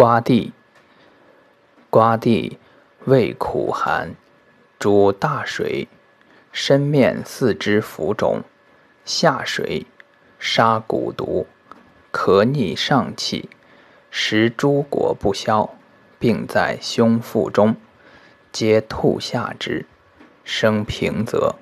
瓜地，瓜地味苦寒，主大水，身面四肢浮肿，下水，杀蛊毒，咳逆上气，食诸果不消，病在胸腹中，皆吐下之，生平则。